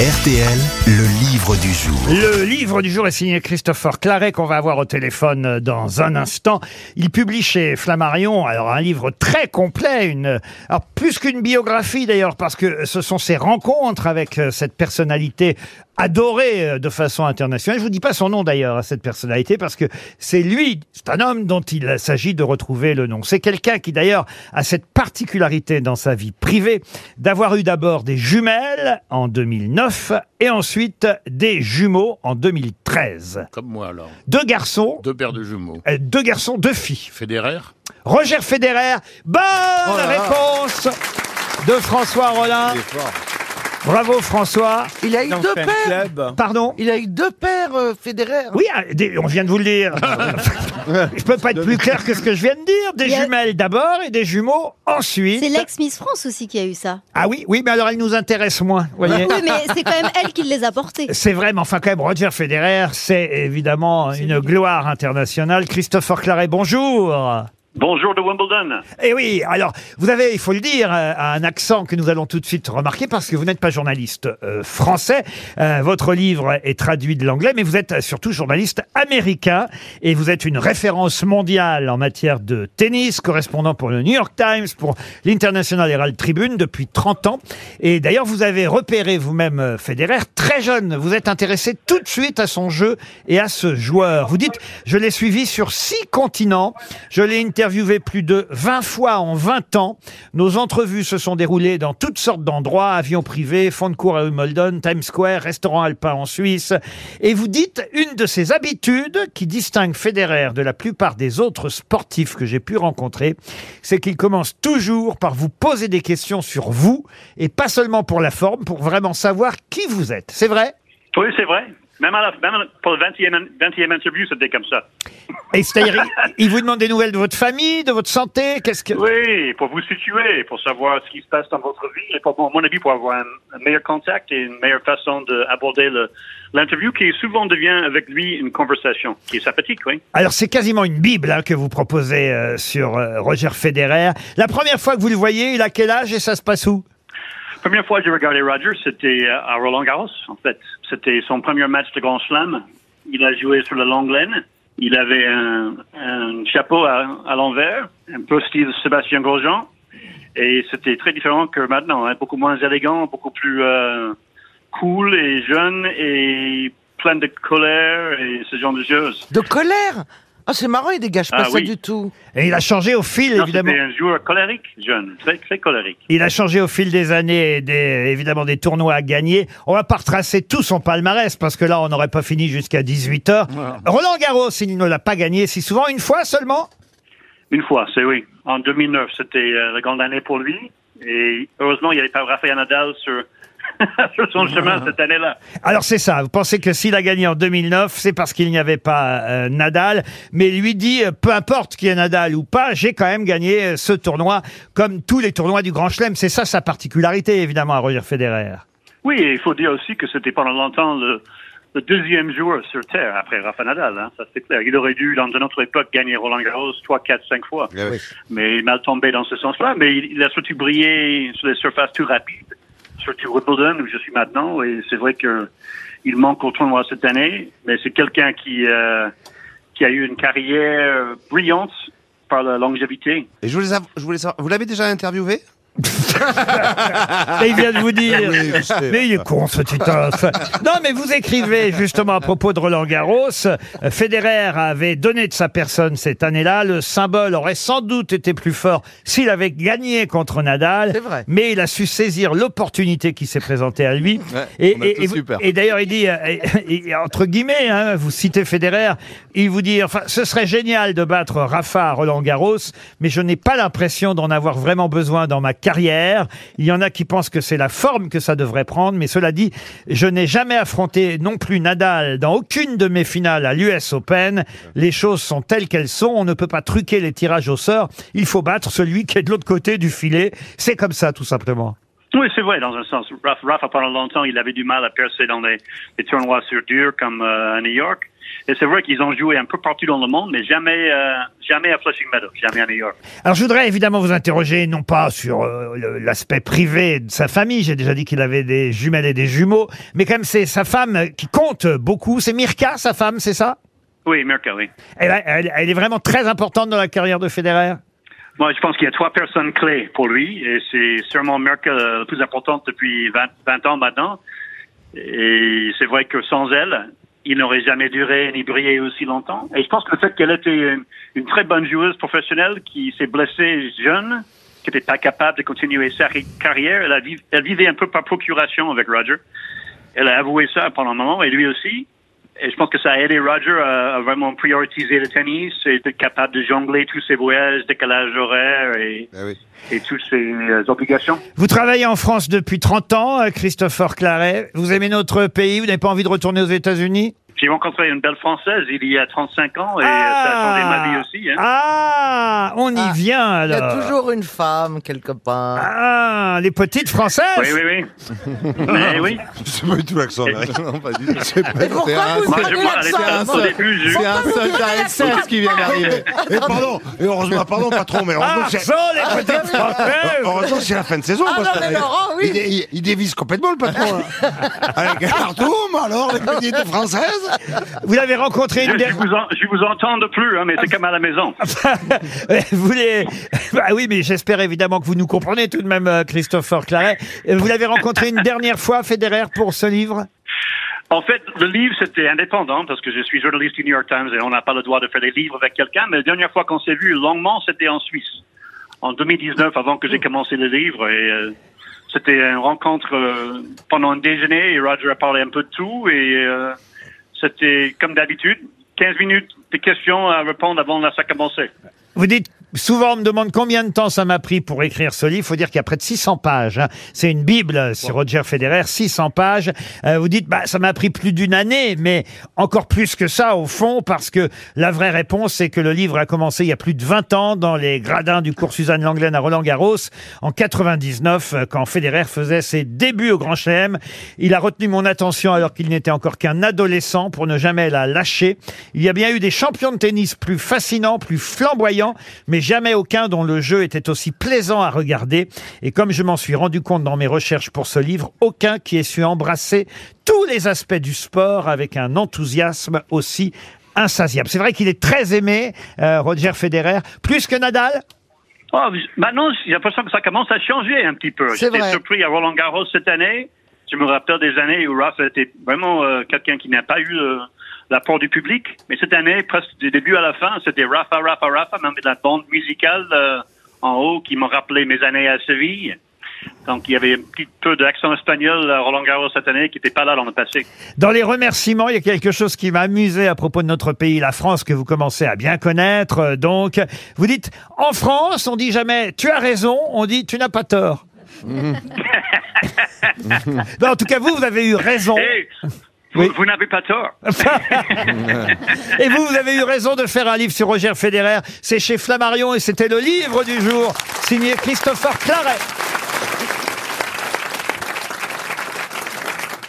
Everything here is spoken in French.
RTL, le livre du jour. Le livre du jour est signé Christopher Claret qu'on va avoir au téléphone euh, dans un instant. Il publie chez Flammarion alors un livre très complet, une alors plus qu'une biographie d'ailleurs parce que ce sont ses rencontres avec euh, cette personnalité adorée euh, de façon internationale. Je vous dis pas son nom d'ailleurs à cette personnalité parce que c'est lui, c'est un homme dont il s'agit de retrouver le nom. C'est quelqu'un qui d'ailleurs a cette particularité dans sa vie privée d'avoir eu d'abord des jumelles en 2009 et ensuite des jumeaux en 2013. Comme moi alors. Deux garçons, Deux paires de jumeaux. euh, deux garçons, deux filles. Federer Roger Federer, bonne Oh réponse de François Rollin. Bravo François. Il a eu deux paires. Pardon Il a eu deux paires euh, Federer. Oui, ah, des- on vient de vous le dire. je peux pas être plus clair que ce que je viens de dire. Des Il y a- jumelles d'abord et des jumeaux ensuite. C'est l'ex-Miss France aussi qui a eu ça. Ah oui, oui, mais alors elle nous intéresse moins, vous voyez. Oui, mais c'est quand même elle qui les a portés. C'est vrai, mais enfin quand même, Roger Federer, c'est évidemment une gloire internationale. Christopher Claret, bonjour. Bonjour de Wimbledon. Et oui, alors, vous avez, il faut le dire, euh, un accent que nous allons tout de suite remarquer parce que vous n'êtes pas journaliste euh, français. Euh, votre livre est traduit de l'anglais, mais vous êtes surtout journaliste américain et vous êtes une référence mondiale en matière de tennis, correspondant pour le New York Times, pour l'International Herald Tribune depuis 30 ans. Et d'ailleurs, vous avez repéré vous-même Federer très jeune. Vous êtes intéressé tout de suite à son jeu et à ce joueur. Vous dites, je l'ai suivi sur six continents. Je l'ai interviewé plus de 20 fois en 20 ans. Nos entrevues se sont déroulées dans toutes sortes d'endroits, avions privés, fonds de cours à Wimbledon, Times Square, restaurant alpin en Suisse. Et vous dites, une de ces habitudes qui distingue Federer de la plupart des autres sportifs que j'ai pu rencontrer, c'est qu'il commence toujours par vous poser des questions sur vous, et pas seulement pour la forme, pour vraiment savoir qui vous êtes. C'est vrai? Oui, c'est vrai. Même, à la, même pour le 20e, 20e interview, c'était comme ça. Et c'est-à-dire, il, il vous demande des nouvelles de votre famille, de votre santé, qu'est-ce que... Oui, pour vous situer, pour savoir ce qui se passe dans votre vie, et pour, à mon avis, pour avoir un, un meilleur contact et une meilleure façon d'aborder l'interview, qui souvent devient avec lui une conversation, qui est sympathique, oui. Alors c'est quasiment une bible hein, que vous proposez euh, sur euh, Roger Federer. La première fois que vous le voyez, il a quel âge et ça se passe où? Première fois que j'ai regardé Roger, c'était euh, à Roland Garros, en fait. C'était son premier match de Grand Slam. Il a joué sur la longue laine. Il avait un, chapeau à, à l'envers, un peu style Sébastien Grosjean. Et c'était très différent que maintenant, hein, beaucoup moins élégant, beaucoup plus euh, cool et jeune et plein de colère et ce genre de choses. De colère? Ah, c'est marrant, il dégage pas Ah ça oui. du tout. Et il a changé au fil, Non, évidemment. C'était un joueur colérique, jeune, très, très colérique. Il a changé au fil des années, et des, évidemment des tournois à gagner. On va pas retracer tout son palmarès parce que là, on n'aurait pas fini jusqu'à 18 heures. Roland Garros, il ne l'a pas gagné si souvent, une fois seulement? Une fois, c'est oui. En 2009, c'était euh, la grande année pour lui. Et heureusement, il n'y avait pas Rafael Nadal sur, sur son chemin cette année-là. Alors c'est ça, vous pensez que s'il a gagné en 2009, c'est parce qu'il n'y avait pas euh, Nadal, mais lui dit, euh, peu importe qu'il y ait Nadal ou pas, j'ai quand même gagné euh, ce tournoi, comme tous les tournois du Grand Chelem. C'est ça sa particularité, évidemment, à Roger Federer. Oui, et il faut dire aussi que c'était pendant longtemps le, le deuxième joueur sur Terre après Rafa Nadal. Hein, ça c'est clair. Il aurait dû, dans une autre époque, gagner Roland Garros 3, 4, 5 fois. Mais il est mal tombé dans ce sens-là. Mais il, il a surtout brillé sur les surfaces tout rapides, surtout Wimbledon où je suis maintenant. Et c'est vrai que il manque au tournoi cette année. Mais c'est quelqu'un qui, euh, qui a eu une carrière brillante par la longévité. Et je voulais savoir, je voulais savoir- vous l'avez déjà interviewé? Et il vient de vous dire. Oui, je sais. Mais il est con ce Titoff. Non, mais vous écrivez justement à propos de Roland Garros. euh, Federer avait donné de sa personne cette année-là. Le symbole aurait sans doute été plus fort s'il avait gagné contre Nadal. C'est vrai. Mais il a su saisir l'opportunité qui s'est présentée à lui. Ouais, et on a et- tous et vous- eu peur. et d'ailleurs, il dit, euh, et- et- entre guillemets, hein, vous citez Federer, il vous dit, enfin, ce serait génial de battre Rafa à Roland Garros, mais je n'ai pas l'impression d'en avoir vraiment besoin dans ma carrière. Il y en a qui pensent que c'est la forme que ça devrait prendre, mais cela dit, je n'ai jamais affronté non plus Nadal dans aucune de mes finales à l'US Open. Les choses sont telles qu'elles sont. On ne peut pas truquer les tirages au sort. Il faut battre celui qui est de l'autre côté du filet. C'est comme ça, tout simplement. Oui, c'est vrai, dans un sens. Rafa, Rafa, pendant longtemps, il avait du mal à percer dans les, les tournois sur dur comme euh, à New York. Et c'est vrai qu'ils ont joué un peu partout dans le monde, mais jamais, euh, jamais à Flushing Meadows, jamais à New York. Alors je voudrais évidemment vous interroger, non pas sur euh, l'aspect privé de sa famille, j'ai déjà dit qu'il avait des jumelles et des jumeaux, mais quand même c'est sa femme qui compte beaucoup. C'est Mirka, sa femme, c'est ça? Oui, Mirka, oui. elle, elle- elle est vraiment très importante dans la carrière de Federer? Moi, je pense qu'il y a trois personnes clés pour lui, et c'est sûrement Mirka euh, la plus importante depuis 20, 20 ans maintenant. Et c'est vrai que sans elle, il n'aurait jamais duré ni brillé aussi longtemps. Et je pense que le fait qu'elle était une, une très bonne joueuse professionnelle qui s'est blessée jeune, qui n'était pas capable de continuer sa ri- carrière, elle vivait un peu par procuration avec Roger. Elle a avoué ça pendant un moment, et lui aussi. Et je pense que ça a aidé Roger à, à vraiment prioriser le tennis et être capable de jongler tous ses voyages, décalage horaire et, et toutes ses euh, obligations. Vous travaillez en France depuis 30 ans, euh, Christopher Claret. Vous aimez notre pays, vous n'avez pas envie de retourner aux États-Unis? J'ai rencontré une belle Française il y a 35 ans et euh, ça a vie aussi. Hein. Ah, on y vient Il y alors. a toujours une femme quelque part. Ah, les petites françaises Oui, oui, oui. Mais oui. C'est pas du tout l'accent américain, non, pas du tout. C'est pas- pourquoi c'est vous un- Moi, je au début, je- C'est un soldat SS qui vient d'arriver. Et pardon, et heureusement, pardon, patron, mais heureusement, Ah, c'est- sont les petites françaises heureusement, c'est la fin de saison. Ah parce non, que- mais Laurent, oui. il, dé- il- il dévisse complètement, le patron. là. Avec un cartoum, alors, les petites françaises. Vous l'avez rencontré Je, une je dernière vous en, je vous entends de plus, hein, mais c'est comme à la maison. vous voulez... Bah oui, mais j'espère évidemment que vous nous comprenez tout de même, euh, Christopher Claret. Euh, Vous l'avez rencontré une dernière fois, Federer, pour ce livre? En fait, le livre, c'était indépendant parce que je suis journaliste du New York Times et on n'a pas le droit de faire des livres avec quelqu'un. Mais la dernière fois qu'on s'est vu longuement, c'était en Suisse, en 2019, avant que j'ai commencé le livre. Et euh, c'était une rencontre euh, pendant un déjeuner et Roger a parlé un peu de tout. Et euh, c'était comme d'habitude, 15 minutes de questions à répondre avant la ça commencer. Vous dites, souvent on me demande combien de temps ça m'a pris pour écrire ce livre. Il faut dire qu'il y a près de 600 pages. hein. C'est une bible euh, sur Roger Federer, 600 pages. Euh, vous dites, bah, ça m'a pris plus d'une année, mais encore plus que ça au fond, parce que la vraie réponse, c'est que le livre a commencé il y a plus de 20 ans dans les gradins du cours Suzanne Langlaine à Roland Garros, en 99, euh, quand Federer faisait ses débuts au Grand Chelem. Il a retenu mon attention alors qu'il n'était encore qu'un adolescent pour ne jamais la lâcher. Il y a bien eu des champions de tennis plus fascinants, plus flamboyants, mais jamais aucun dont le jeu était aussi plaisant à regarder. Et comme je m'en suis rendu compte dans mes recherches pour ce livre, aucun qui ait su embrasser tous les aspects du sport avec un enthousiasme aussi insatiable. C'est vrai qu'il est très aimé, euh, Roger Federer, plus que Nadal. Oh, maintenant, j'ai l'impression que ça commence à changer un petit peu. C'est J'étais surpris à Roland Garros cette année. Je me rappelle des années où Rafa était vraiment euh, quelqu'un qui n'a pas eu euh, l'apport du public. Mais cette année, presque du début à la fin, c'était Rafa, Rafa, Rafa, même de la bande musicale euh, en haut qui m'a rappelé mes années à Séville. Donc, il y avait un petit peu d'accent espagnol à Roland Garros cette année qui n'était pas là dans le passé. Dans les remerciements, il y a quelque chose qui m'a amusé à propos de notre pays, la France, que vous commencez à bien connaître. Euh, Donc, vous dites, en France, on dit jamais tu as raison, on dit tu n'as pas tort. Non, en tout cas, vous, vous avez eu raison. Hey, vous, Oui. vous n'avez pas tort. Et vous, vous avez eu raison de faire un livre sur Roger Federer. C'est chez Flammarion et c'était le livre du jour, signé Christopher Claret.